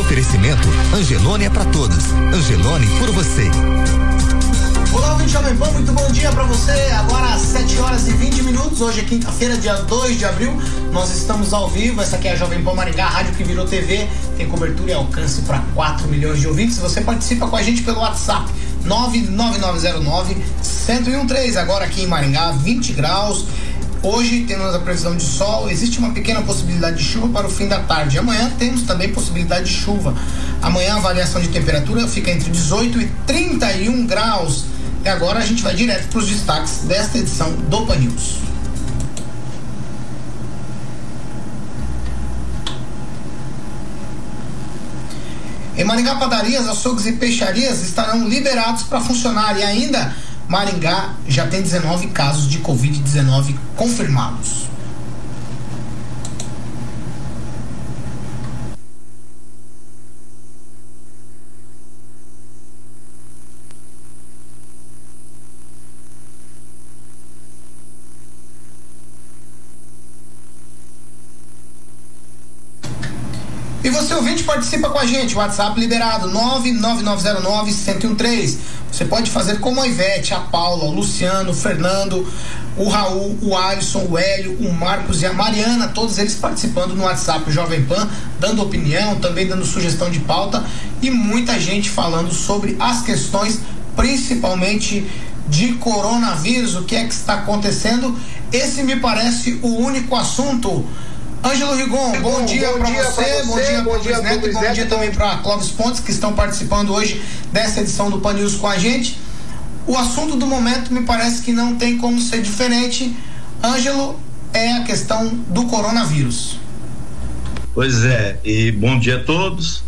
Oferecimento Angelone é para todos. Angelone por você. Olá, ouvinte Jovem Pan, muito bom dia para você. Agora às 7 horas e 20 minutos. Hoje é quinta-feira, dia 2 de abril. Nós estamos ao vivo. Essa aqui é a Jovem Pan Maringá, rádio que virou TV. Tem cobertura e alcance para 4 milhões de ouvintes. Você participa com a gente pelo WhatsApp 99909 1013. Agora aqui em Maringá, 20 graus. Hoje temos a previsão de sol, existe uma pequena possibilidade de chuva para o fim da tarde. Amanhã temos também possibilidade de chuva. Amanhã a variação de temperatura fica entre 18 e 31 graus. E agora a gente vai direto para os destaques desta edição do Pan News. Em Maringá, padarias, açougues e peixarias estarão liberados para funcionar e ainda Maringá já tem 19 casos de Covid-19 confirmados. E você ouvinte participa com a gente, WhatsApp liberado 99909-1013. Você pode fazer como a Ivete, a Paula, o Luciano, o Fernando, o Raul, o Alisson, o Hélio, o Marcos e a Mariana, todos eles participando no WhatsApp Jovem Pan, dando opinião, também dando sugestão de pauta e muita gente falando sobre as questões, principalmente de coronavírus, o que é que está acontecendo. Esse me parece o único assunto Ângelo Rigon, bom, bom dia para você, bom dia para o Luiz Neto e bom dia também para Clóvis Pontes, que estão participando hoje dessa edição do Pan News com a gente. O assunto do momento me parece que não tem como ser diferente. Ângelo, é a questão do coronavírus. Pois é, e bom dia a todos.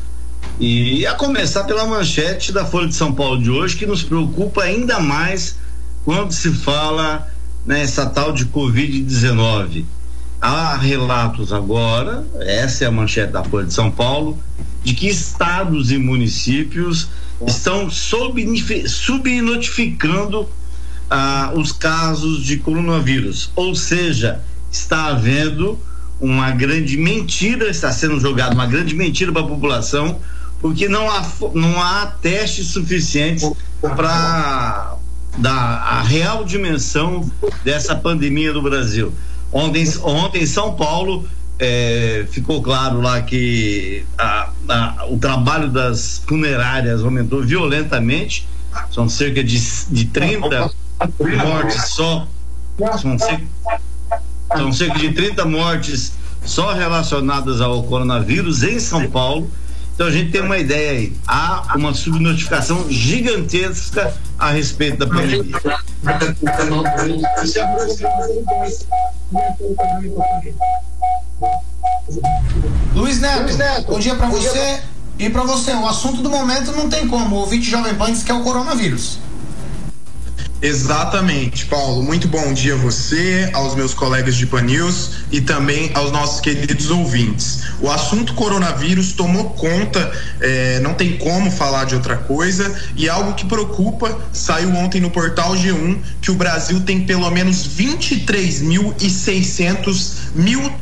E a começar pela manchete da Folha de São Paulo de hoje, que nos preocupa ainda mais quando se fala nessa tal de Covid-19 Há relatos agora, essa é a manchete da Folha de São Paulo, de que estados e municípios estão subnotificando ah, os casos de coronavírus. Ou seja, está havendo uma grande mentira, está sendo jogada uma grande mentira para a população, porque não há, não há testes suficientes para dar a real dimensão dessa pandemia no Brasil. Ontem, ontem em São Paulo é, ficou claro lá que a, a, o trabalho das funerárias aumentou violentamente. São cerca de, de 30 mortes só. São cerca, são cerca de 30 mortes só relacionadas ao coronavírus em São Paulo. Então a gente tem uma ideia aí. Há uma subnotificação gigantesca a respeito da pandemia. Luiz Neto, Luiz Neto bom dia para você. E para você, o assunto do momento não tem como. O ouvinte Jovem Pan diz que é o coronavírus. Exatamente, Paulo. Muito bom dia a você, aos meus colegas de Pan News e também aos nossos queridos ouvintes. O assunto coronavírus tomou conta, é, não tem como falar de outra coisa, e algo que preocupa saiu ontem no portal G1 que o Brasil tem pelo menos 23.600 mil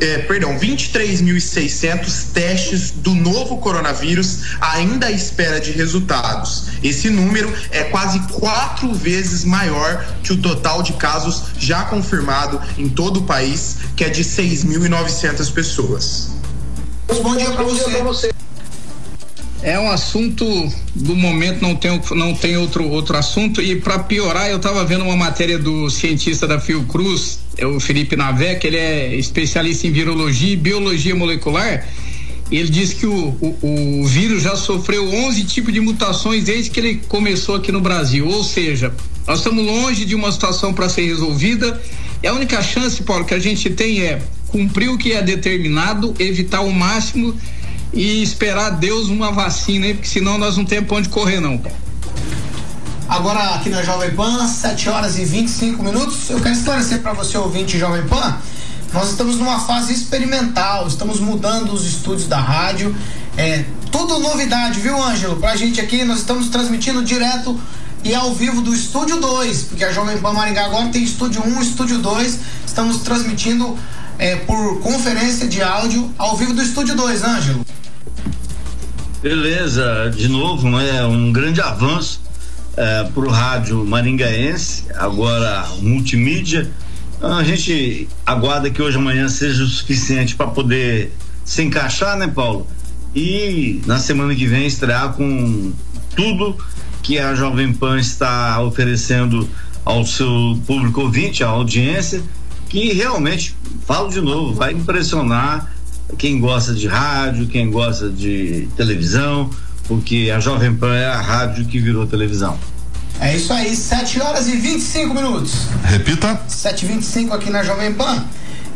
é, perdão, 23.600 testes do novo coronavírus ainda à espera de resultados. Esse número é quase quatro vezes maior que o total de casos já confirmado em todo o país, que é de 6.900 pessoas. Bom dia para você. É um assunto do momento, não tem, não tem outro, outro assunto. E para piorar, eu estava vendo uma matéria do cientista da Fiocruz, é o Felipe que ele é especialista em virologia e biologia molecular. Ele disse que o, o, o vírus já sofreu 11 tipos de mutações desde que ele começou aqui no Brasil. Ou seja, nós estamos longe de uma situação para ser resolvida. E a única chance, Paulo, que a gente tem é cumprir o que é determinado, evitar o máximo e esperar Deus uma vacina aí, porque senão nós não temos onde correr, não. Agora aqui na Jovem Pan, 7 horas e 25 minutos. Eu quero esclarecer para você, ouvinte Jovem Pan, nós estamos numa fase experimental, estamos mudando os estúdios da rádio. É tudo novidade, viu, Ângelo? Pra gente aqui, nós estamos transmitindo direto e ao vivo do estúdio 2, porque a Jovem Pan Maringá agora tem estúdio 1, um, estúdio 2. Estamos transmitindo é, por conferência de áudio ao vivo do estúdio 2, Ângelo. Beleza, de novo, é um grande avanço é, para o rádio maringaense, agora multimídia. A gente aguarda que hoje amanhã seja o suficiente para poder se encaixar, né, Paulo? E na semana que vem estrear com tudo que a Jovem Pan está oferecendo ao seu público ouvinte, à audiência, que realmente, falo de novo, vai impressionar quem gosta de rádio, quem gosta de televisão, porque a Jovem Pan é a rádio que virou televisão. É isso aí, 7 horas e 25 minutos. Repita. 7 e 25 aqui na Jovem Pan.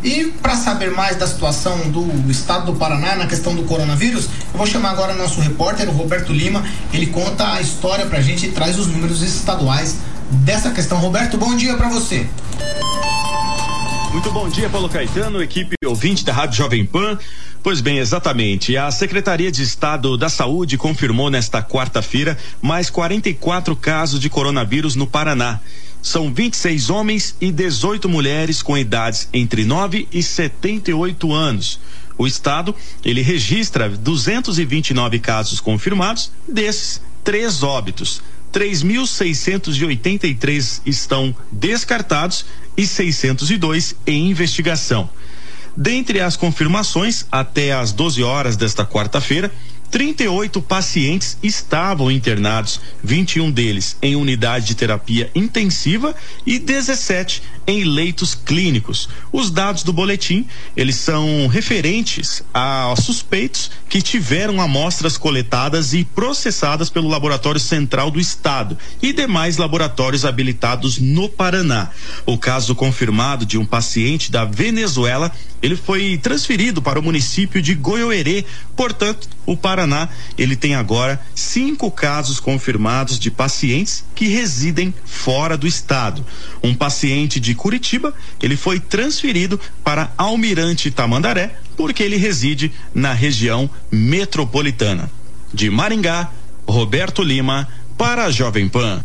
E para saber mais da situação do estado do Paraná na questão do coronavírus, eu vou chamar agora nosso repórter, o Roberto Lima. Ele conta a história pra gente e traz os números estaduais dessa questão. Roberto, bom dia para você. Muito bom dia, Paulo Caetano, equipe ouvinte da Rádio Jovem Pan. Pois bem, exatamente. A Secretaria de Estado da Saúde confirmou nesta quarta-feira mais 44 casos de coronavírus no Paraná. São 26 homens e 18 mulheres com idades entre 9 e 78 anos. O estado, ele registra 229 casos confirmados, desses, três óbitos. 3.683 estão descartados e 602 em investigação. Dentre as confirmações, até às 12 horas desta quarta-feira, 38 pacientes estavam internados, 21 deles em unidade de terapia intensiva e 17 em leitos clínicos. Os dados do boletim, eles são referentes a suspeitos que tiveram amostras coletadas e processadas pelo Laboratório Central do Estado e demais laboratórios habilitados no Paraná. O caso confirmado de um paciente da Venezuela, ele foi transferido para o município de Goiôerê, portanto, o Paraná, ele tem agora cinco casos confirmados de pacientes que residem fora do estado. Um paciente de Curitiba, ele foi transferido para Almirante Tamandaré, porque ele reside na região metropolitana. De Maringá, Roberto Lima, para a Jovem Pan.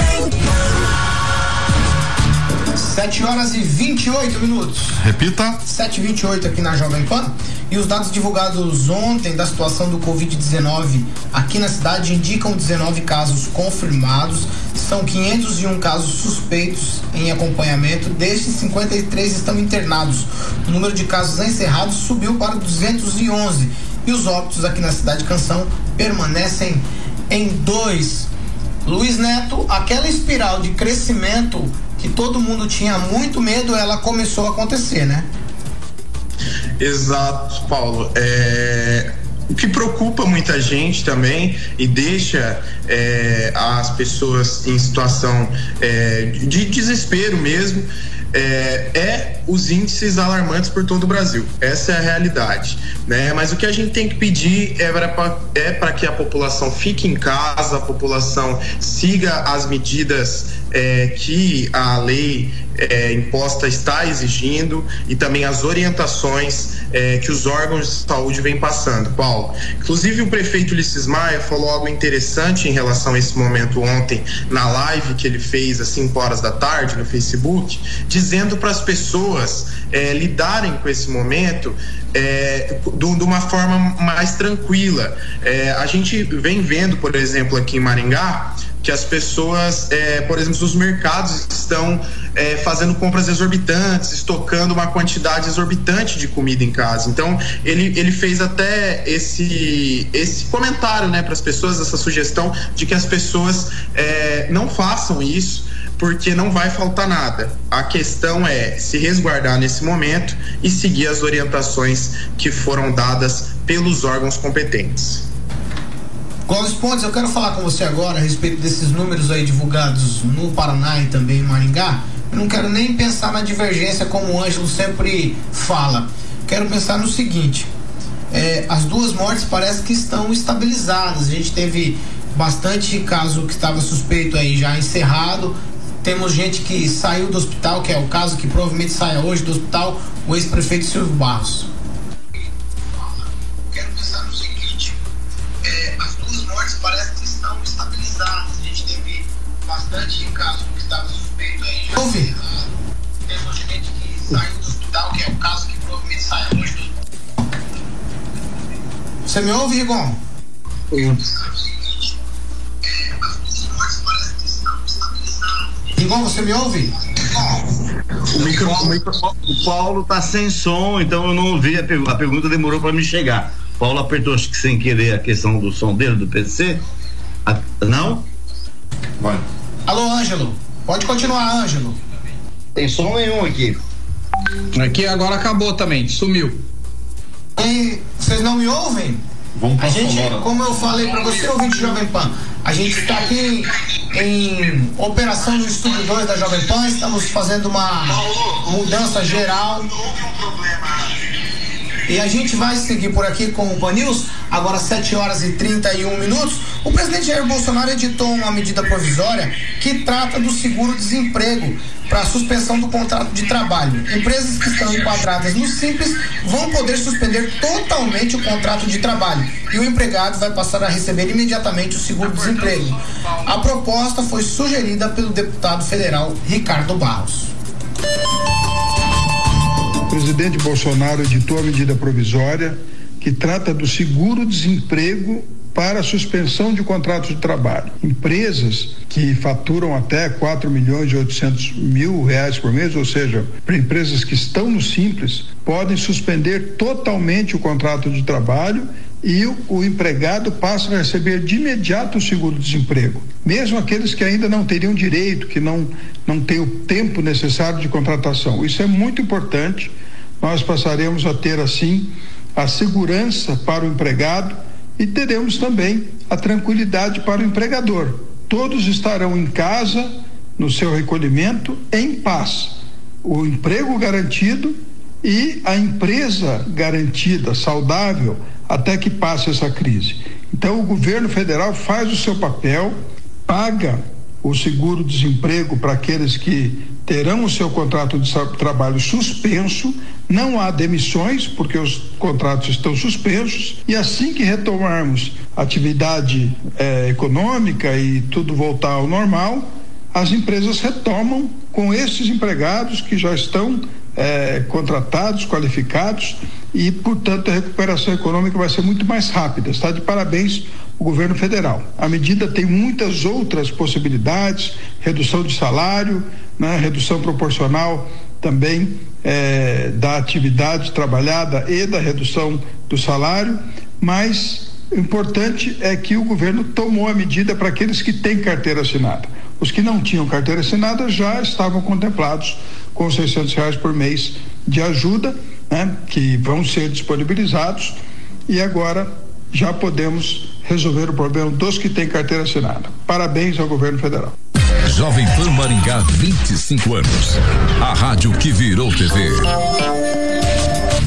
7 horas e 28 minutos. Repita. 7 e 28 aqui na Jovem Pan. E os dados divulgados ontem da situação do Covid-19 aqui na cidade indicam 19 casos confirmados. São 501 casos suspeitos em acompanhamento. Destes, 53 estão internados. O número de casos encerrados subiu para 211. E os óbitos aqui na cidade Canção permanecem em dois. Luiz Neto, aquela espiral de crescimento que todo mundo tinha muito medo, ela começou a acontecer, né? Exato, Paulo. É, o que preocupa muita gente também e deixa é, as pessoas em situação é, de desespero mesmo é, é, os índices alarmantes por todo o Brasil. Essa é a realidade. Né? Mas o que a gente tem que pedir é para é que a população fique em casa, a população siga as medidas é, que a lei é, imposta está exigindo e também as orientações é, que os órgãos de saúde vêm passando. Paulo, inclusive o prefeito Ulisses Maia falou algo interessante em relação a esse momento ontem na live que ele fez às 5 horas da tarde no Facebook, dizendo para as pessoas é, lidarem com esse momento é, de uma forma mais tranquila. É, a gente vem vendo, por exemplo, aqui em Maringá, que as pessoas, é, por exemplo, os mercados estão é, fazendo compras exorbitantes, estocando uma quantidade exorbitante de comida em casa. Então, ele, ele fez até esse, esse comentário né, para as pessoas, essa sugestão de que as pessoas é, não façam isso porque não vai faltar nada. A questão é se resguardar nesse momento e seguir as orientações que foram dadas pelos órgãos competentes. Clóvis Pontes, eu quero falar com você agora a respeito desses números aí divulgados no Paraná e também em Maringá. Eu não quero nem pensar na divergência como o Ângelo sempre fala. Quero pensar no seguinte: é, as duas mortes parece que estão estabilizadas. A gente teve bastante caso que estava suspeito aí já encerrado. Temos gente que saiu do hospital, que é o caso que provavelmente saia hoje do hospital, o ex-prefeito Silvio Barros. Bastante caso que estava suspeito aí encerrado. Temos gente que saiu do hospital, que é o caso que provavelmente saia hoje do você me ouve, Rigon? Sim. Rigon, você me ouve? O, micro, o, micro, o Paulo tá sem som, então eu não ouvi a, pergunta. a pergunta, demorou para me chegar. Paulo apertou acho que sem querer a questão do som dele, do PC. A, não? Vai. Alô, Ângelo. Pode continuar, Ângelo. Tem som nenhum aqui. Aqui agora acabou também, sumiu. E vocês não me ouvem? Vamos a gente, como eu falei para você, ouvinte Jovem Pan, a gente está aqui em operação no estúdio 2 da Jovem Pan, estamos fazendo uma mudança geral. E a gente vai seguir por aqui com o Pan News, agora 7 horas e 31 minutos. O presidente Jair Bolsonaro editou uma medida provisória que trata do seguro-desemprego para suspensão do contrato de trabalho. Empresas que estão enquadradas no Simples vão poder suspender totalmente o contrato de trabalho e o empregado vai passar a receber imediatamente o seguro-desemprego. A proposta foi sugerida pelo deputado federal Ricardo Barros. O presidente Bolsonaro editou a medida provisória que trata do seguro-desemprego para suspensão de contratos de trabalho. Empresas que faturam até 4 milhões e 800 mil reais por mês, ou seja, para empresas que estão no Simples, podem suspender totalmente o contrato de trabalho e o, o, empregado passa a receber de imediato o seguro-desemprego. Mesmo aqueles que ainda não teriam direito, que não, não têm o tempo necessário de contratação. Isso é muito importante. Nós passaremos a ter, assim, a segurança para o empregado e teremos também a tranquilidade para o empregador. Todos estarão em casa, no seu recolhimento, em paz. O emprego garantido e a empresa garantida, saudável, até que passe essa crise. Então, o governo federal faz o seu papel, paga o seguro-desemprego para aqueles que terão o seu contrato de trabalho suspenso, não há demissões, porque os contratos estão suspensos, e assim que retomarmos atividade eh, econômica e tudo voltar ao normal, as empresas retomam com esses empregados que já estão eh, contratados, qualificados, e, portanto, a recuperação econômica vai ser muito mais rápida. Está de parabéns o governo federal. A medida tem muitas outras possibilidades, redução de salário, né, redução proporcional também eh, da atividade trabalhada e da redução do salário, mas o importante é que o governo tomou a medida para aqueles que têm carteira assinada. Os que não tinham carteira assinada já estavam contemplados com 600 reais por mês de ajuda, né, que vão ser disponibilizados e agora já podemos resolver o problema dos que têm carteira assinada. Parabéns ao governo federal. Jovem Pan Maringá, 25 anos. A rádio que virou TV.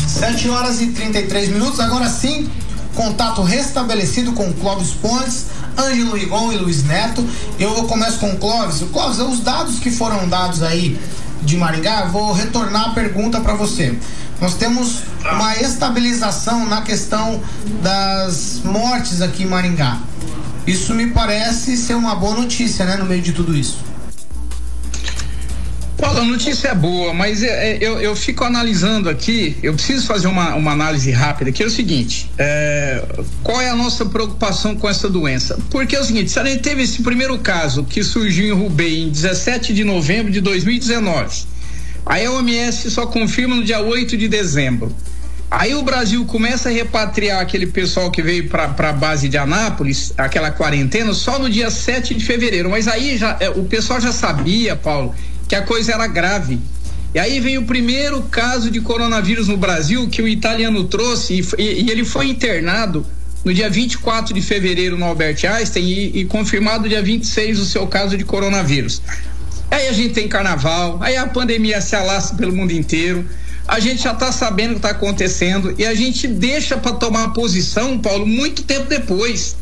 7 horas e 33 minutos. Agora sim, contato restabelecido com Clóvis Pontes, Ângelo Rigon e Luiz Neto. Eu começo com o Clóvis. O Clóvis, os dados que foram dados aí de Maringá, vou retornar a pergunta para você. Nós temos uma estabilização na questão das mortes aqui em Maringá. Isso me parece ser uma boa notícia, né, no meio de tudo isso. Paulo, a notícia é boa, mas eu, é, é, eu, eu, fico analisando aqui, eu preciso fazer uma, uma análise rápida, que é o seguinte, é, qual é a nossa preocupação com essa doença? Porque é o seguinte, se a gente teve esse primeiro caso que surgiu em Rubem em 17 de novembro de 2019, a OMS só confirma no dia 8 de dezembro. Aí o Brasil começa a repatriar aquele pessoal que veio para a base de Anápolis, aquela quarentena, só no dia 7 de fevereiro. Mas aí já, é, o pessoal já sabia, Paulo, que a coisa era grave. E aí vem o primeiro caso de coronavírus no Brasil que o italiano trouxe e, e, e ele foi internado no dia 24 de fevereiro no Albert Einstein e, e confirmado dia 26 o seu caso de coronavírus. Aí a gente tem carnaval, aí a pandemia se alastra pelo mundo inteiro. A gente já está sabendo o que está acontecendo e a gente deixa para tomar posição, Paulo, muito tempo depois.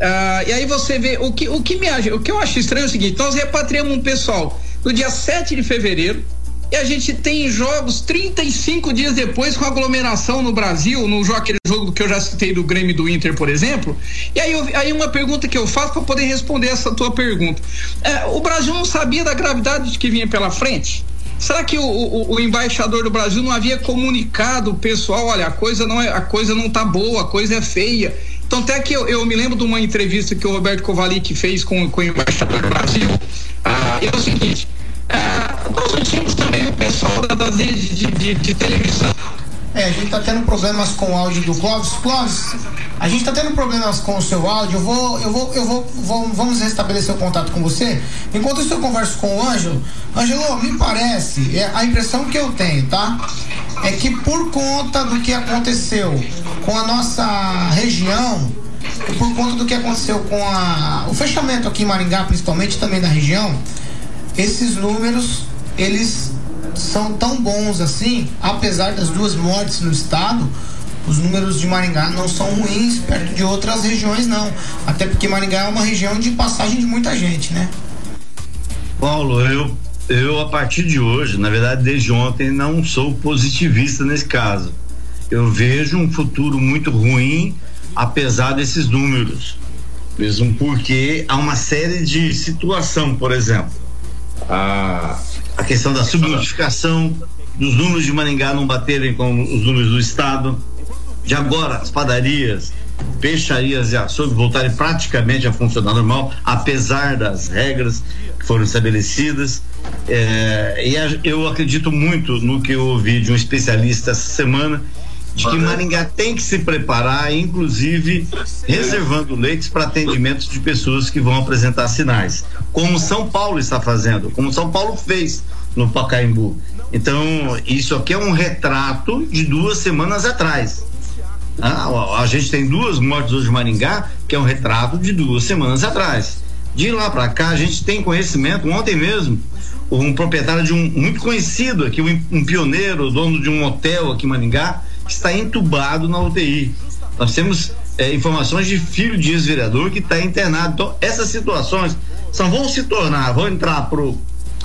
Ah, e aí você vê o que o que me o que eu acho estranho é o seguinte: nós repatriamos um pessoal no dia 7 de fevereiro, e a gente tem jogos 35 dias depois com aglomeração no Brasil, no jogo, aquele jogo que eu já citei do Grêmio do Inter, por exemplo. E aí, eu, aí uma pergunta que eu faço para poder responder essa tua pergunta. É, o Brasil não sabia da gravidade de que vinha pela frente? Será que o, o, o, embaixador do Brasil não havia comunicado o pessoal, olha, a coisa não é, a coisa não tá boa, a coisa é feia. Então até que eu, eu me lembro de uma entrevista que o Roberto Kovalik fez com, com o embaixador do Brasil. Ah, é o seguinte, ah, nós tínhamos também o pessoal das redes de, de, de, televisão. É, a gente tá tendo problemas com o áudio do Clóvis. Clóvis, a gente tá tendo problemas com o seu áudio. Eu vou, eu vou, eu vou, vou vamos restabelecer o contato com você. Enquanto isso eu converso com o Ângelo. Ângelo, me parece, é a impressão que eu tenho, tá? É que por conta do que aconteceu com a nossa região, por conta do que aconteceu com a, o fechamento aqui em Maringá, principalmente também da região, esses números eles são tão bons assim, apesar das duas mortes no estado, os números de Maringá não são ruins perto de outras regiões não, até porque Maringá é uma região de passagem de muita gente, né? Paulo, eu eu a partir de hoje, na verdade desde ontem, não sou positivista nesse caso. Eu vejo um futuro muito ruim, apesar desses números, mesmo porque há uma série de situação, por exemplo a, a questão da subnotificação, dos números de Maringá não baterem com os números do Estado, de agora as padarias, peixarias e açougues voltarem praticamente a funcionar normal, apesar das regras que foram estabelecidas. É, e a, eu acredito muito no que eu ouvi de um especialista essa semana, de que Maringá tem que se preparar, inclusive reservando leitos para atendimento de pessoas que vão apresentar sinais, como São Paulo está fazendo, como São Paulo fez no Pacaembu. Então, isso aqui é um retrato de duas semanas atrás. Ah, a gente tem duas mortes hoje em Maringá, que é um retrato de duas semanas atrás. De lá para cá, a gente tem conhecimento, ontem mesmo, um proprietário de um muito conhecido aqui, um, um pioneiro, dono de um hotel aqui em Maringá, está entubado na UTI. Nós temos é, informações de filho de ex-vereador que está internado. Então, essas situações só vão se tornar, vão entrar pro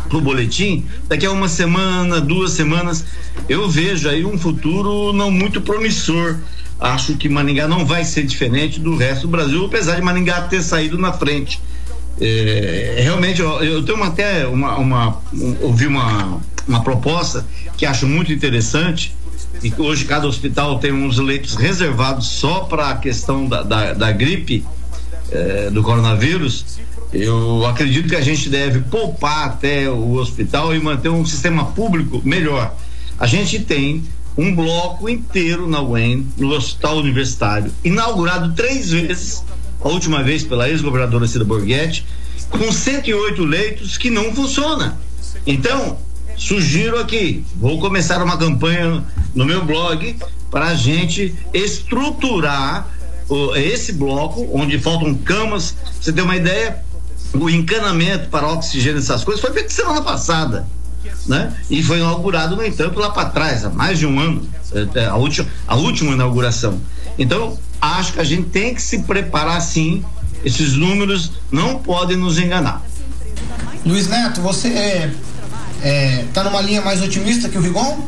pro boletim daqui a uma semana, duas semanas. Eu vejo aí um futuro não muito promissor. Acho que Maningá não vai ser diferente do resto do Brasil, apesar de Maningá ter saído na frente. É, realmente, eu, eu tenho até uma, uma um, ouvi uma, uma proposta que acho muito interessante e hoje cada hospital tem uns leitos reservados só para a questão da, da, da gripe eh, do coronavírus, eu acredito que a gente deve poupar até o hospital e manter um sistema público melhor. A gente tem um bloco inteiro na UEM, no Hospital Universitário, inaugurado três vezes, a última vez pela ex-governadora Cida Borghetti, com 108 leitos que não funciona. Então, sugiro aqui, vou começar uma campanha no meu blog para a gente estruturar esse bloco, onde faltam camas. Você tem uma ideia? O encanamento para oxigênio, essas coisas, foi feito semana passada. Né? E foi inaugurado, no entanto, lá para trás, há mais de um ano, é, é, a última, a última inauguração. Então, acho que a gente tem que se preparar sim. Esses números não podem nos enganar. Luiz Neto, você é é, tá numa linha mais otimista que o Rigon?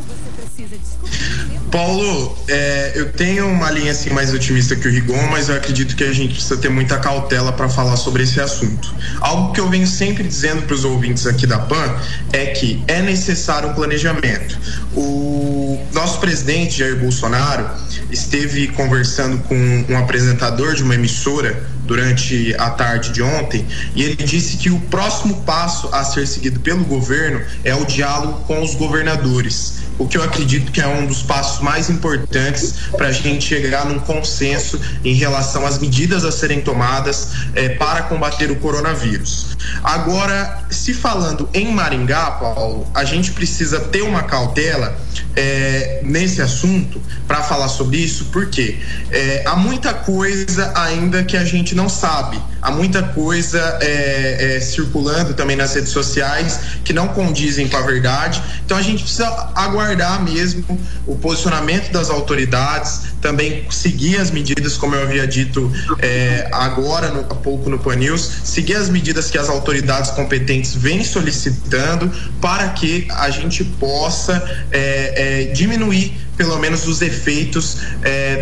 Paulo, é, eu tenho uma linha assim mais otimista que o Rigon, mas eu acredito que a gente precisa ter muita cautela para falar sobre esse assunto. Algo que eu venho sempre dizendo para os ouvintes aqui da PAN é que é necessário um planejamento. O nosso presidente Jair Bolsonaro esteve conversando com um apresentador de uma emissora durante a tarde de ontem e ele disse que o próximo passo a ser seguido pelo governo é o diálogo com os governadores o que eu acredito que é um dos passos mais importantes para a gente chegar num consenso em relação às medidas a serem tomadas eh, para combater o coronavírus. Agora, se falando em Maringá, Paulo, a gente precisa ter uma cautela eh, nesse assunto para falar sobre isso, porque eh, há muita coisa ainda que a gente não sabe, há muita coisa circulando também nas redes sociais que não condizem com a verdade. Então a gente precisa aguardar mesmo o posicionamento das autoridades, também seguir as medidas, como eu havia dito é, agora no, há pouco no Pan News, seguir as medidas que as autoridades competentes vêm solicitando para que a gente possa é, é, diminuir pelo menos os efeitos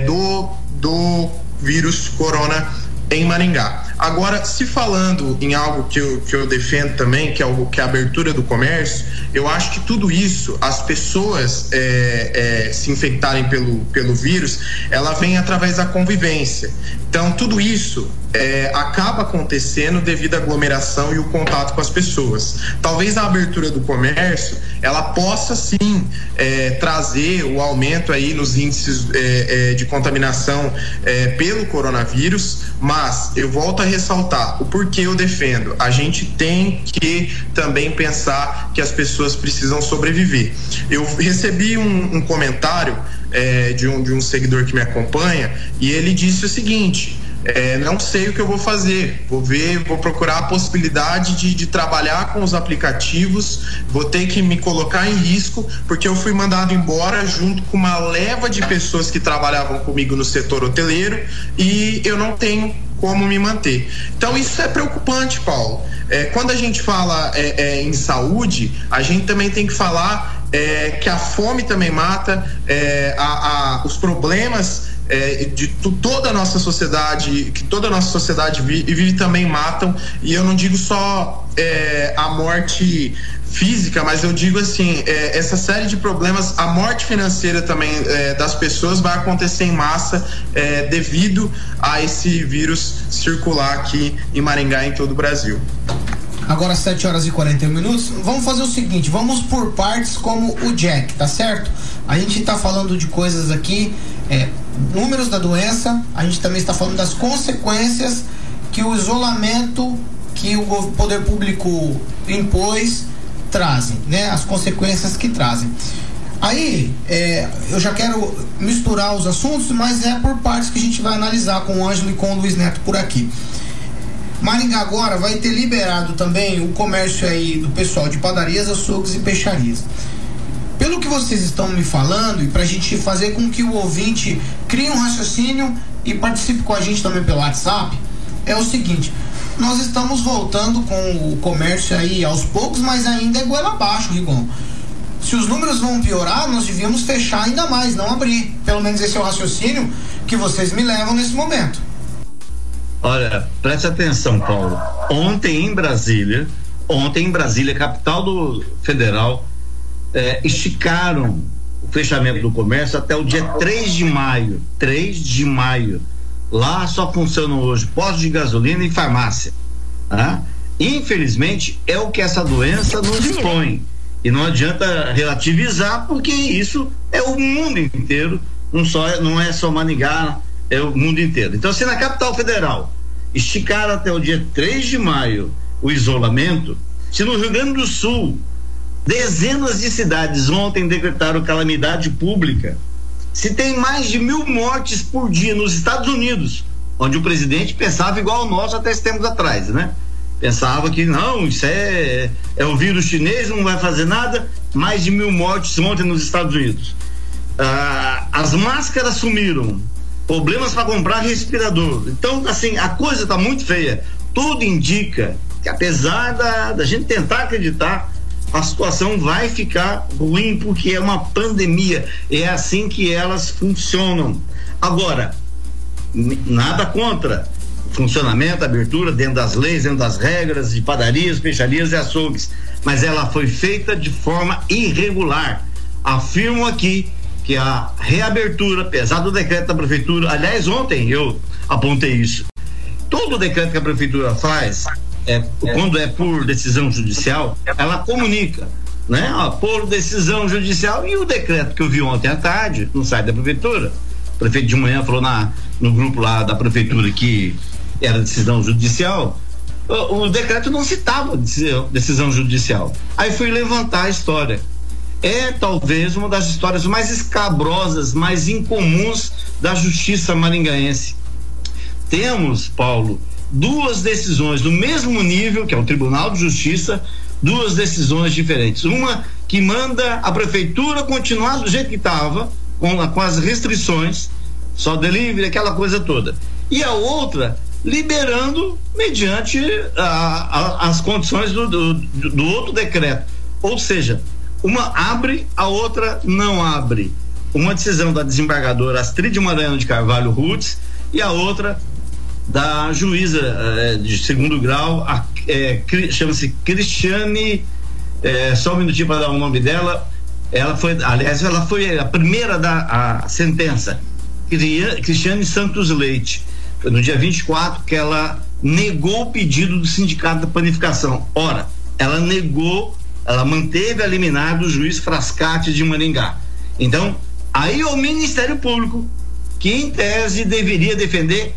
do, do vírus corona em Maringá. Agora, se falando em algo que eu, que eu defendo também, que é, o, que é a abertura do comércio, eu acho que tudo isso, as pessoas é, é, se infectarem pelo, pelo vírus, ela vem através da convivência. Então, tudo isso é, acaba acontecendo devido à aglomeração e o contato com as pessoas. Talvez a abertura do comércio ela possa sim é, trazer o aumento aí nos índices é, é de contaminação é, pelo coronavírus, mas eu volto a ressaltar o porquê eu defendo. A gente tem que também pensar que as pessoas precisam sobreviver. Eu recebi um, um comentário é, de, um, de um seguidor que me acompanha e ele disse o seguinte é, não sei o que eu vou fazer. Vou ver, vou procurar a possibilidade de, de, trabalhar com os aplicativos. Vou ter que me colocar em risco, porque eu fui mandado embora junto com uma leva de pessoas que trabalhavam comigo no setor hoteleiro e eu não tenho como me manter. Então isso é preocupante, Paulo. É, quando a gente fala é, é, em saúde, a gente também tem que falar é, que a fome também mata, é, a, a, os problemas é, de toda a nossa sociedade, que toda a nossa sociedade vive, vive também matam, e eu não digo só é, a morte física, mas eu digo assim, é, essa série de problemas, a morte financeira também é, das pessoas vai acontecer em massa é, devido a esse vírus circular aqui em Maringá e em todo o Brasil. Agora 7 horas e 41 minutos. Vamos fazer o seguinte, vamos por partes como o Jack, tá certo? A gente está falando de coisas aqui, é, números da doença, a gente também está falando das consequências que o isolamento que o poder público impôs trazem, né? As consequências que trazem. Aí, é, eu já quero misturar os assuntos, mas é por partes que a gente vai analisar com o Ângelo e com o Luiz Neto por aqui. Maringá agora vai ter liberado também o comércio aí do pessoal de padarias, açougues e peixarias. Pelo que vocês estão me falando, e para a gente fazer com que o ouvinte crie um raciocínio e participe com a gente também pelo WhatsApp, é o seguinte: nós estamos voltando com o comércio aí aos poucos, mas ainda é goela abaixo, Rigon. Se os números vão piorar, nós devíamos fechar ainda mais, não abrir. Pelo menos esse é o raciocínio que vocês me levam nesse momento. Olha, preste atenção, Paulo. Ontem em Brasília, ontem em Brasília, capital do federal, é, esticaram o fechamento do comércio até o dia 3 de maio. 3 de maio. Lá só funcionam hoje postos de gasolina e farmácia. Tá? Infelizmente, é o que essa doença nos impõe. E não adianta relativizar, porque isso é o mundo inteiro, não, só, não é só Maningá, é o mundo inteiro. Então, se na capital federal esticaram até o dia 3 de maio o isolamento, se no Rio Grande do Sul dezenas de cidades ontem decretaram calamidade pública, se tem mais de mil mortes por dia nos Estados Unidos, onde o presidente pensava igual ao nosso até esse tempos atrás, né? Pensava que não, isso é, é o vírus chinês, não vai fazer nada. Mais de mil mortes ontem nos Estados Unidos. Ah, as máscaras sumiram, problemas para comprar respirador. Então, assim, a coisa está muito feia. Tudo indica que, apesar da, da gente tentar acreditar, a situação vai ficar ruim porque é uma pandemia. É assim que elas funcionam. Agora, nada contra funcionamento, abertura dentro das leis, dentro das regras de padarias, peixarias e açougues, mas ela foi feita de forma irregular. Afirmo aqui que a reabertura, apesar do decreto da prefeitura, aliás, ontem eu apontei isso. Todo decreto que a prefeitura faz, é, quando é por decisão judicial, ela comunica. né? Ó, por decisão judicial e o decreto que eu vi ontem à tarde no site da prefeitura. O prefeito de manhã falou na, no grupo lá da prefeitura que era decisão judicial. O, o decreto não citava decisão, judicial. Aí fui levantar a história. É talvez uma das histórias mais escabrosas, mais incomuns da justiça maringaense. Temos, Paulo, duas decisões do mesmo nível, que é o Tribunal de Justiça, duas decisões diferentes. Uma que manda a prefeitura continuar do jeito que estava, com, com as restrições, só delivery, aquela coisa toda. E a outra liberando mediante a, a, as condições do, do, do outro decreto. Ou seja, uma abre, a outra não abre. Uma decisão da desembargadora Astrid Maranhão de Carvalho Roots e a outra da juíza eh, de segundo grau, é, chama-se Cristiane, é, só um minutinho para dar o nome dela. Ela foi, aliás, ela foi a primeira da a sentença. Cristiane Santos Leite. No dia 24 que ela negou o pedido do Sindicato da Panificação. Ora, ela negou, ela manteve a liminar do juiz Frascati de Maringá. Então, aí o Ministério Público, que em tese deveria defender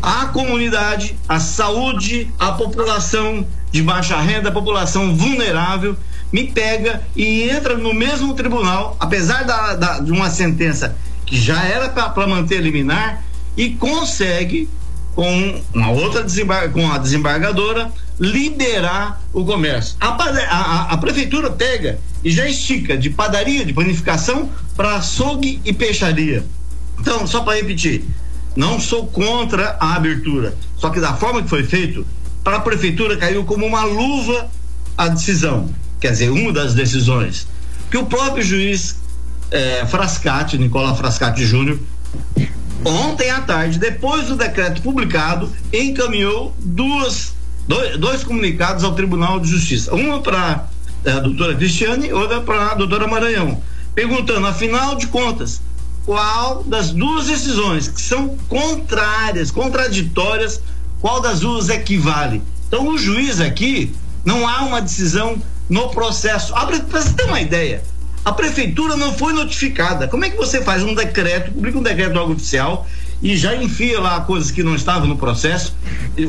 a comunidade, a saúde, a população de baixa renda, a população vulnerável, me pega e entra no mesmo tribunal, apesar da, da de uma sentença que já era para manter liminar, e consegue, com uma outra desembar com a desembargadora, liberar o comércio. A, a, a, prefeitura pega e já estica de padaria, de panificação, para açougue e peixaria. Então, só para repetir, não sou contra a abertura. Só que da forma que foi feito, para a prefeitura caiu como uma luva a decisão. Quer dizer, uma das decisões. Que o próprio juiz é, Frascati, Nicola Frascati Júnior, ontem à tarde, depois do decreto publicado, encaminhou duas, dois, dois comunicados ao Tribunal de Justiça. Uma para é, a doutora Cristiane outra para a doutora Maranhão. Perguntando, afinal de contas, qual das duas decisões que são contrárias, contraditórias, qual das duas equivale. Então, o juiz aqui, não há uma decisão no processo. Para você ter uma ideia, a prefeitura não foi notificada. Como é que você faz um decreto, publica um decreto algo oficial e já enfia lá coisas que não estavam no processo?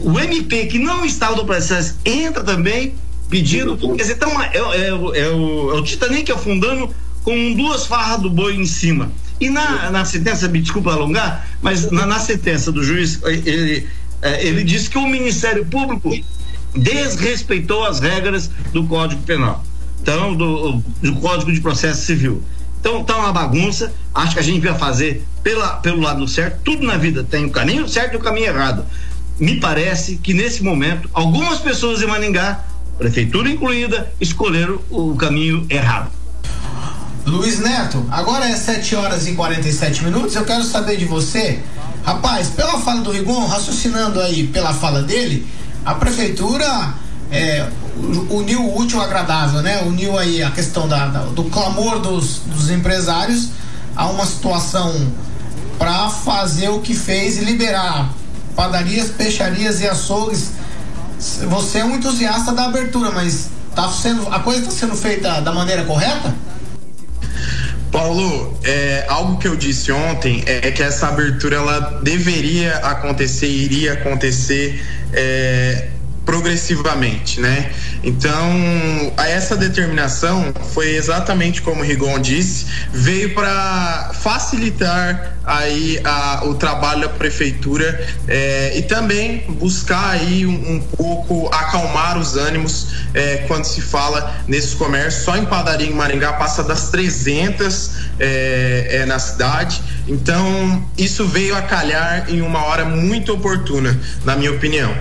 O MP que não estava no processo entra também pedindo. Quer dizer, então é, é, é, o, é o Titanic afundando com duas farras do boi em cima. E na, na sentença, me desculpa alongar, mas na, na sentença do juiz, ele, é, ele disse que o Ministério Público desrespeitou as regras do Código Penal, então, do, do Código de Processo Civil. Então tá uma bagunça, acho que a gente vai fazer pela, pelo lado certo, tudo na vida tem o caminho certo e o caminho errado. Me parece que nesse momento, algumas pessoas em Maningá, prefeitura incluída, escolheram o caminho errado. Luiz Neto, agora é 7 horas e 47 minutos. Eu quero saber de você, rapaz, pela fala do Rigon, raciocinando aí pela fala dele, a prefeitura é, uniu o útil ao agradável, né? Uniu aí a questão da, da do clamor dos, dos empresários a uma situação para fazer o que fez e liberar padarias, peixarias e açougues. Você é um entusiasta da abertura, mas tá sendo, a coisa está sendo feita da maneira correta? Paulo, é, algo que eu disse ontem é que essa abertura ela deveria acontecer, iria acontecer é, progressivamente, né? Então, essa determinação foi exatamente como o Rigon disse, veio para facilitar aí a, o trabalho da prefeitura é, e também buscar aí um, um, pouco acalmar os ânimos é, quando se fala nesses comércios. Só em padaria em Maringá passa das 300 é, é, na cidade. Então, isso veio a calhar em uma hora muito oportuna, na minha opinião.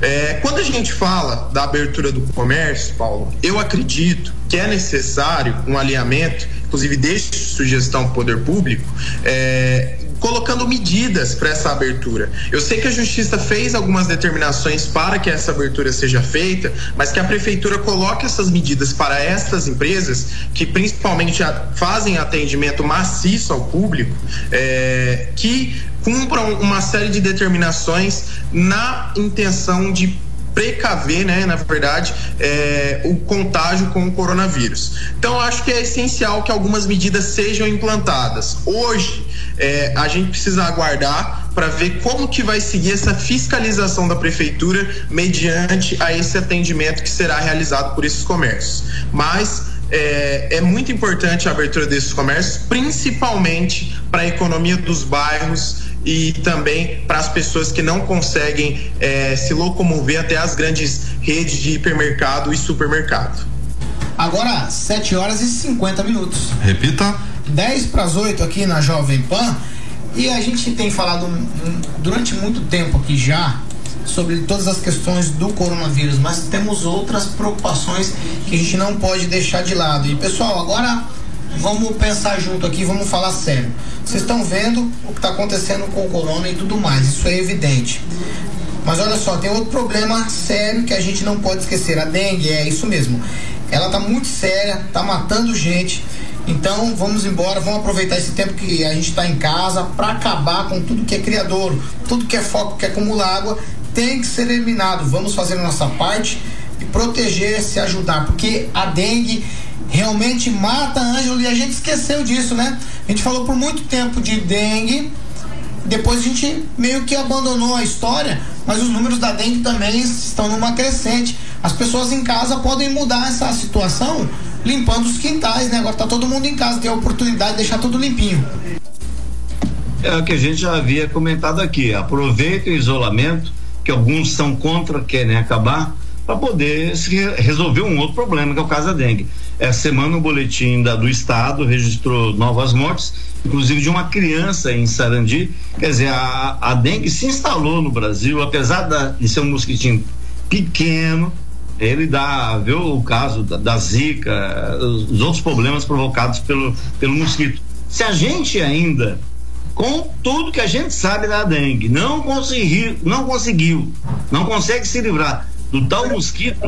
É, quando a gente fala da abertura do comércio, Paulo, eu acredito que é necessário um alinhamento, inclusive desde sugestão do poder público, é, colocando medidas para essa abertura. Eu sei que a justiça fez algumas determinações para que essa abertura seja feita, mas que a prefeitura coloque essas medidas para estas empresas que principalmente fazem atendimento maciço ao público, é, que cumpram uma série de determinações na intenção de precaver, né, na verdade, é, o contágio com o coronavírus. Então, acho que é essencial que algumas medidas sejam implantadas. Hoje, é, a gente precisa aguardar para ver como que vai seguir essa fiscalização da prefeitura mediante a esse atendimento que será realizado por esses comércios. Mas é, é, muito importante a abertura desses comércios, principalmente para a economia dos bairros e também para as pessoas que não conseguem é, se locomover até as grandes redes de hipermercado e supermercado. Agora, 7 horas e 50 minutos. Repita. 10 para as 8 aqui na Jovem Pan. E a gente tem falado durante muito tempo aqui já sobre todas as questões do coronavírus, mas temos outras preocupações que a gente não pode deixar de lado. E pessoal, agora vamos pensar junto aqui, vamos falar sério. Vocês estão vendo o que está acontecendo com o corona e tudo mais, isso é evidente. Mas olha só, tem outro problema sério que a gente não pode esquecer. A dengue, é isso mesmo. Ela está muito séria, está matando gente. Então vamos embora, vamos aproveitar esse tempo que a gente está em casa para acabar com tudo que é criador, tudo que é foco, que acumula água, tem que ser eliminado. Vamos fazer a nossa parte e proteger, se ajudar, porque a dengue realmente mata Ângelo e a gente esqueceu disso, né? A gente falou por muito tempo de dengue, depois a gente meio que abandonou a história, mas os números da dengue também estão numa crescente. As pessoas em casa podem mudar essa situação limpando os quintais, né? Agora tá todo mundo em casa, tem a oportunidade de deixar tudo limpinho. É o que a gente já havia comentado aqui. Aproveita o isolamento, que alguns são contra, querem acabar, para poder resolver um outro problema, que é o caso da dengue. Essa semana o boletim da, do estado registrou novas mortes, inclusive de uma criança em Sarandi. Quer dizer, a, a dengue se instalou no Brasil, apesar da, de ser um mosquitinho pequeno, ele dá, viu o caso da, da zika, os, os, outros problemas provocados pelo, pelo mosquito. Se a gente ainda, com tudo que a gente sabe da dengue, não conseguiu, não conseguiu, não consegue se livrar do tal mosquito,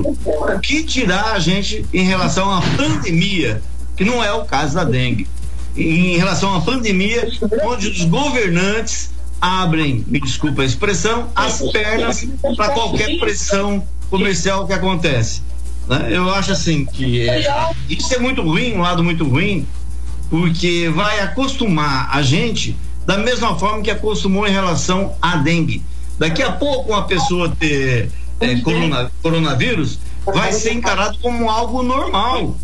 que dirá a gente em relação à pandemia, que não é o caso da dengue. Em relação à pandemia, onde os governantes abrem, me desculpa a expressão, as pernas para qualquer pressão comercial que acontece. Né? Eu acho assim que é, isso é muito ruim, um lado muito ruim, porque vai acostumar a gente da mesma forma que acostumou em relação à dengue. Daqui a pouco uma pessoa ter é, corona, coronavírus vai ser encarado como algo normal.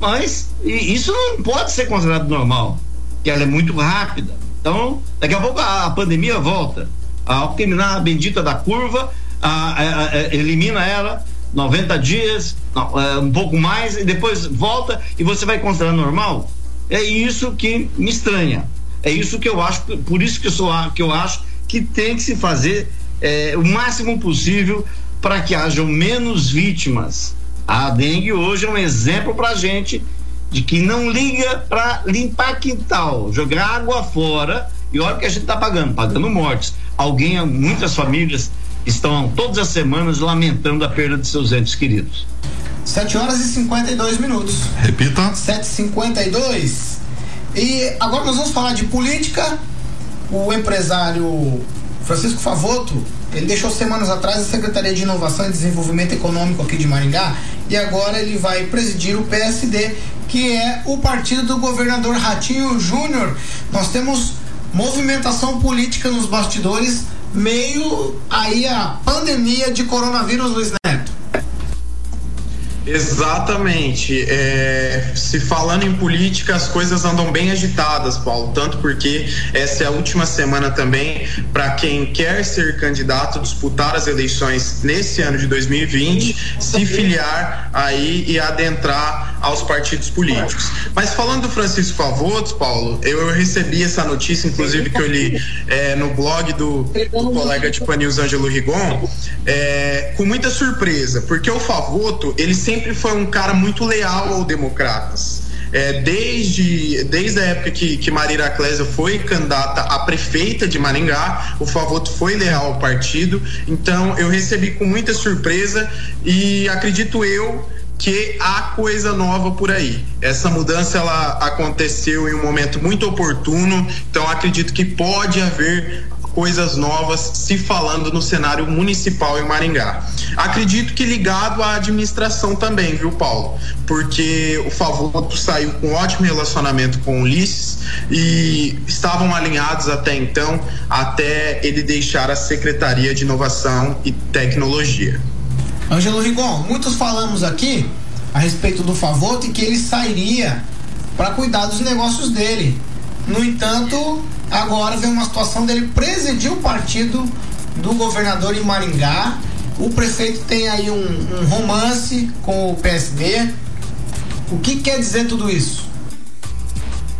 Mas isso não pode ser considerado normal, que ela é muito rápida. Então, daqui a pouco a, a pandemia volta. Ao terminar a bendita da curva, a, a, elimina ela, 90 dias, é, um pouco mais, e depois volta e você vai considerar normal? É isso que me estranha. É isso que eu acho, por isso que eu, sou, que eu acho que tem que se fazer é, o máximo possível para que hajam menos vítimas. A dengue hoje é um exemplo para a gente de que não liga para limpar quintal, jogar água fora e olha o que a gente está pagando, pagando mortes. Alguém, muitas famílias estão todas as semanas lamentando a perda de seus entes queridos. 7 horas e 52 minutos. Repita. 7h52. E agora nós vamos falar de política. O empresário Francisco Favoto ele deixou semanas atrás a Secretaria de Inovação e Desenvolvimento Econômico aqui de Maringá e agora ele vai presidir o PSD, que é o partido do governador Ratinho Júnior. Nós temos movimentação política nos bastidores, meio aí a pandemia de coronavírus, Luiz Neto. Exatamente. É, se falando em política, as coisas andam bem agitadas, Paulo. Tanto porque essa é a última semana também para quem quer ser candidato, disputar as eleições nesse ano de 2020, se filiar aí e adentrar aos partidos políticos. Mas falando do Francisco Favotos, Paulo, eu, recebi essa notícia, inclusive que eu li é, no blog do, do colega de Panils Ângelo Rigon, é, com muita surpresa, porque o Favoto ele sempre sempre foi um cara muito leal ao Democratas. É, desde, desde a época que, que Maria Clésia foi candidata a prefeita de Maringá, o Favoto foi leal ao partido. Então eu recebi com muita surpresa e acredito eu que há coisa nova por aí. Essa mudança ela aconteceu em um momento muito oportuno, então acredito que pode haver coisas novas se falando no cenário municipal em Maringá. Acredito que ligado à administração também, viu, Paulo? Porque o Favoto saiu com ótimo relacionamento com o Ulisses e estavam alinhados até então, até ele deixar a Secretaria de Inovação e Tecnologia. Ângelo Rigon, muitos falamos aqui a respeito do Favoto e que ele sairia para cuidar dos negócios dele. No entanto, agora vem uma situação dele presidir o partido do governador em Maringá. O prefeito tem aí um, um romance com o PSD. O que quer dizer tudo isso?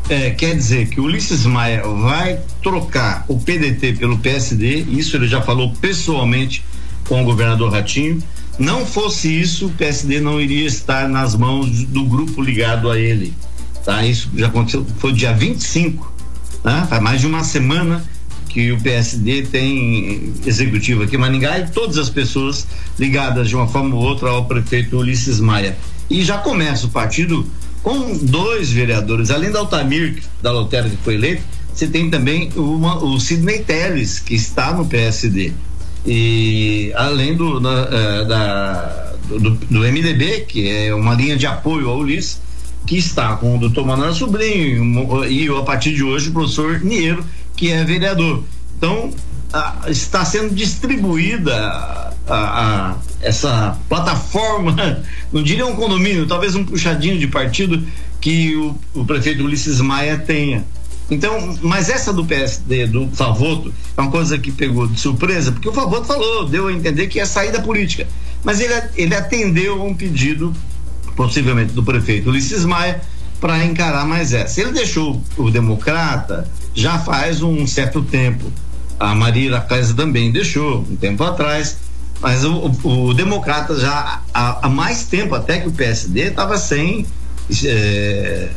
É, quer dizer que Ulisses Maia vai trocar o PDT pelo PSD, isso ele já falou pessoalmente com o governador Ratinho. Não fosse isso, o PSD não iria estar nas mãos do grupo ligado a ele. Tá? Isso já aconteceu, foi dia 25, né? faz mais de uma semana que o PSD tem executivo aqui em Maningá e todas as pessoas ligadas de uma forma ou outra ao prefeito Ulisses Maia. E já começa o partido com dois vereadores, além da Altamir, da Lotera que foi eleito, você tem também uma, o Sidney Teles, que está no PSD. E além do, da, eh, da do, do, MDB, que é uma linha de apoio ao Ulisses, que está com o doutor Manuel Sobrinho e a partir de hoje o professor Niero, que é vereador. Então, a, está sendo distribuída a, a, essa plataforma, não diria um condomínio, talvez um puxadinho de partido que o, o prefeito Ulisses Maia tenha. Então, mas essa do PSD, do Favoto, é uma coisa que pegou de surpresa, porque o Favoto falou, deu a entender que é saída política. Mas ele, ele atendeu a um pedido possivelmente do prefeito Ulisses Maia, para encarar mais essa. Ele deixou o democrata já faz um certo tempo. A Maria Laclesa também deixou um tempo atrás, mas o, o, o democrata já há, há, mais tempo até que o PSD estava sem é,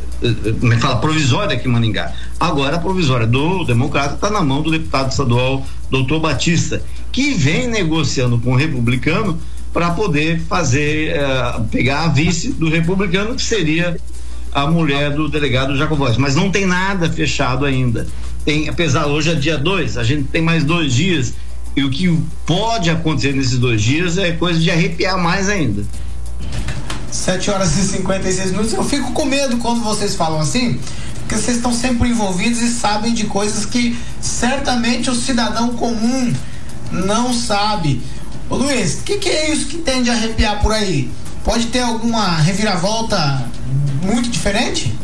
como é que fala, provisória aqui em Maningá. Agora a provisória do democrata está na mão do deputado estadual doutor Batista, que vem negociando com o republicano para poder fazer, uh, pegar a vice do republicano, que seria a mulher do delegado Jacobóis. Mas não tem nada fechado ainda. Tem, apesar hoje é dia 2, a gente tem mais dois dias. E o que pode acontecer nesses dois dias é coisa de arrepiar mais ainda. 7 horas e 56 minutos. Eu fico com medo quando vocês falam assim, porque vocês estão sempre envolvidos e sabem de coisas que certamente o cidadão comum não sabe. Ô Luiz, o que, que é isso que tem de arrepiar por aí? Pode ter alguma reviravolta muito diferente?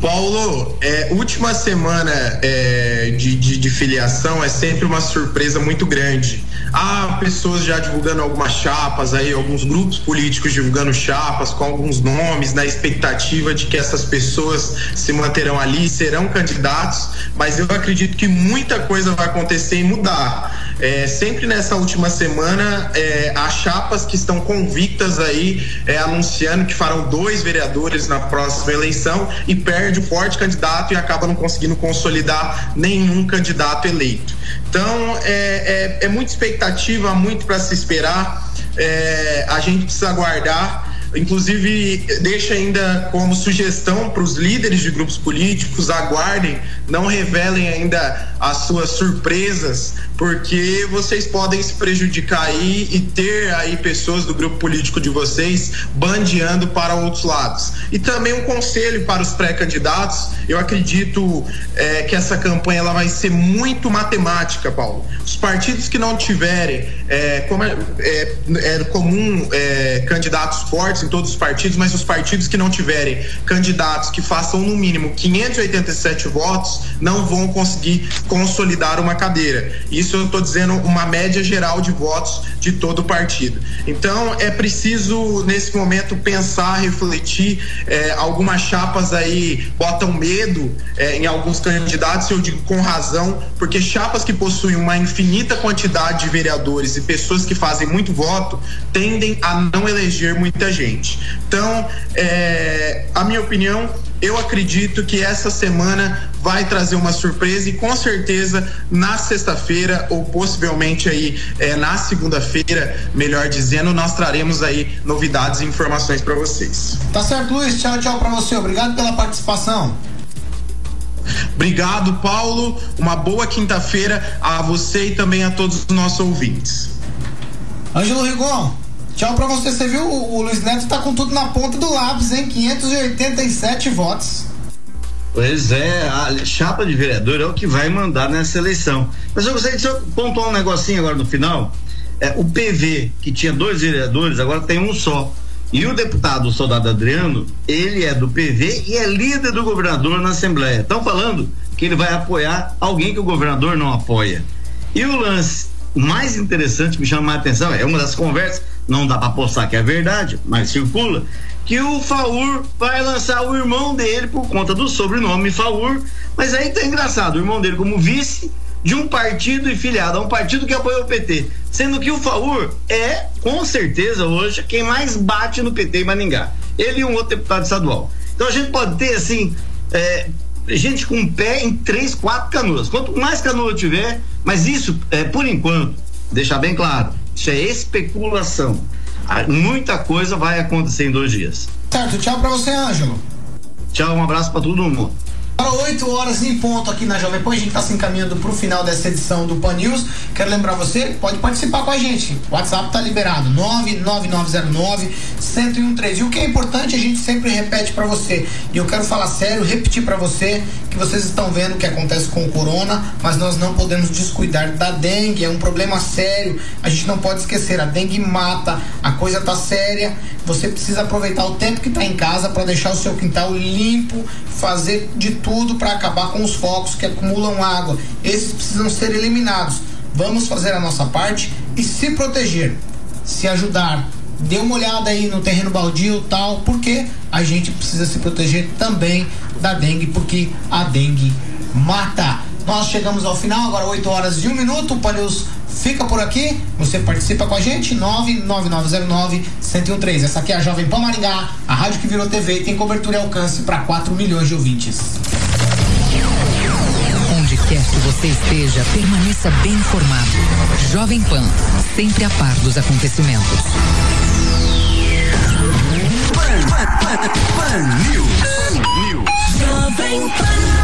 Paulo, é, última semana é, de, de, de, filiação é sempre uma surpresa muito grande. Há pessoas já divulgando algumas chapas aí, alguns grupos políticos divulgando chapas com alguns nomes, na expectativa de que essas pessoas se manterão ali serão candidatos, mas eu acredito que muita coisa vai acontecer e mudar. É, sempre nessa última semana, é, há chapas que estão convictas aí, é, anunciando que farão dois vereadores na próxima eleição e perde o forte candidato e acaba não conseguindo consolidar nenhum candidato eleito. Então, é, é, é muita expectativa, muito para se esperar. É, a gente precisa aguardar Inclusive, deixa ainda como sugestão para os líderes de grupos políticos: aguardem, não revelem ainda as suas surpresas, porque vocês podem se prejudicar aí e ter aí pessoas do grupo político de vocês bandeando para outros lados. E também um conselho para os pré-candidatos: eu acredito é, que essa campanha ela vai ser muito matemática, Paulo. Os partidos que não tiverem, é, como é, é, é comum é, candidatos fortes, em todos os partidos, mas os partidos que não tiverem candidatos que façam no mínimo 587 votos não vão conseguir consolidar uma cadeira. Isso eu estou dizendo uma média geral de votos de todo o partido. Então é preciso nesse momento pensar, refletir. É, algumas chapas aí botam medo é, em alguns candidatos, eu digo com razão, porque chapas que possuem uma infinita quantidade de vereadores e pessoas que fazem muito voto tendem a não eleger muita gente gente. Então, é, a minha opinião, eu acredito que essa semana vai trazer uma surpresa e com certeza na sexta-feira ou possivelmente aí é, na segunda-feira, melhor dizendo, nós traremos aí novidades e informações para vocês. Tá certo, Luiz. Tchau, tchau para você. Obrigado pela participação. Obrigado, Paulo. Uma boa quinta-feira a você e também a todos os nossos ouvintes. Ângelo Rigon, tchau pra você. Você viu, o, Luiz Neto tá com tudo na ponta do lápis, hein? 587 votos. Pois é, a chapa de vereador é o que vai mandar nessa eleição. Mas eu gostaria de só pontuar um negocinho agora no final. É, o PV, que tinha dois vereadores, agora tem um só. E o deputado o Soldado Adriano, ele é do PV e é líder do governador na Assembleia. Estão falando que ele vai apoiar alguém que o governador não apoia. E o lance mais interessante que me chama a atenção é uma das conversas, não dá para postar que é verdade, mas circula, que o Faur vai lançar o irmão dele por conta do sobrenome Faur. Mas aí tá engraçado, o irmão dele como vice de um partido e filiado a um partido que apoia o PT. Sendo que o Faur é, com certeza, hoje, quem mais bate no PT em Maningá. Ele e um outro deputado estadual. Então a gente pode ter, assim, é, gente com pé em três, quatro canoas. Quanto mais canoa tiver, mas isso, é, por enquanto, deixar bem claro, isso é especulação. Ah, muita coisa vai acontecer em dois dias. Certo, tchau pra você, Ângelo. Tchau, um abraço para todo mundo. Para 8 horas em ponto aqui na Jovem Pan, a gente está se encaminhando para o final dessa edição do Pan News. Quero lembrar você, pode participar com a gente. O WhatsApp está liberado, 99909-1013. E o que é importante, a gente sempre repete para você. E eu quero falar sério, repetir para você que vocês estão vendo o que acontece com o corona, mas nós não podemos descuidar da dengue. É um problema sério. A gente não pode esquecer, a dengue mata, a coisa tá séria. Você precisa aproveitar o tempo que está em casa para deixar o seu quintal limpo, fazer de tudo para acabar com os focos que acumulam água. Esses precisam ser eliminados. Vamos fazer a nossa parte e se proteger, se ajudar. Dê uma olhada aí no terreno baldio tal, porque a gente precisa se proteger também da dengue, porque a dengue mata. Nós chegamos ao final, agora 8 horas e 1 minuto. O Paneus fica por aqui. Você participa com a gente, 99909-1013. Essa aqui é a Jovem Pan Maringá, a rádio que virou TV e tem cobertura e alcance para 4 milhões de ouvintes. Onde quer que você esteja, permaneça bem informado. Jovem Pan, sempre a par dos acontecimentos. Pan, Pan, Pan, Pan News. Pan News. Jovem Pan.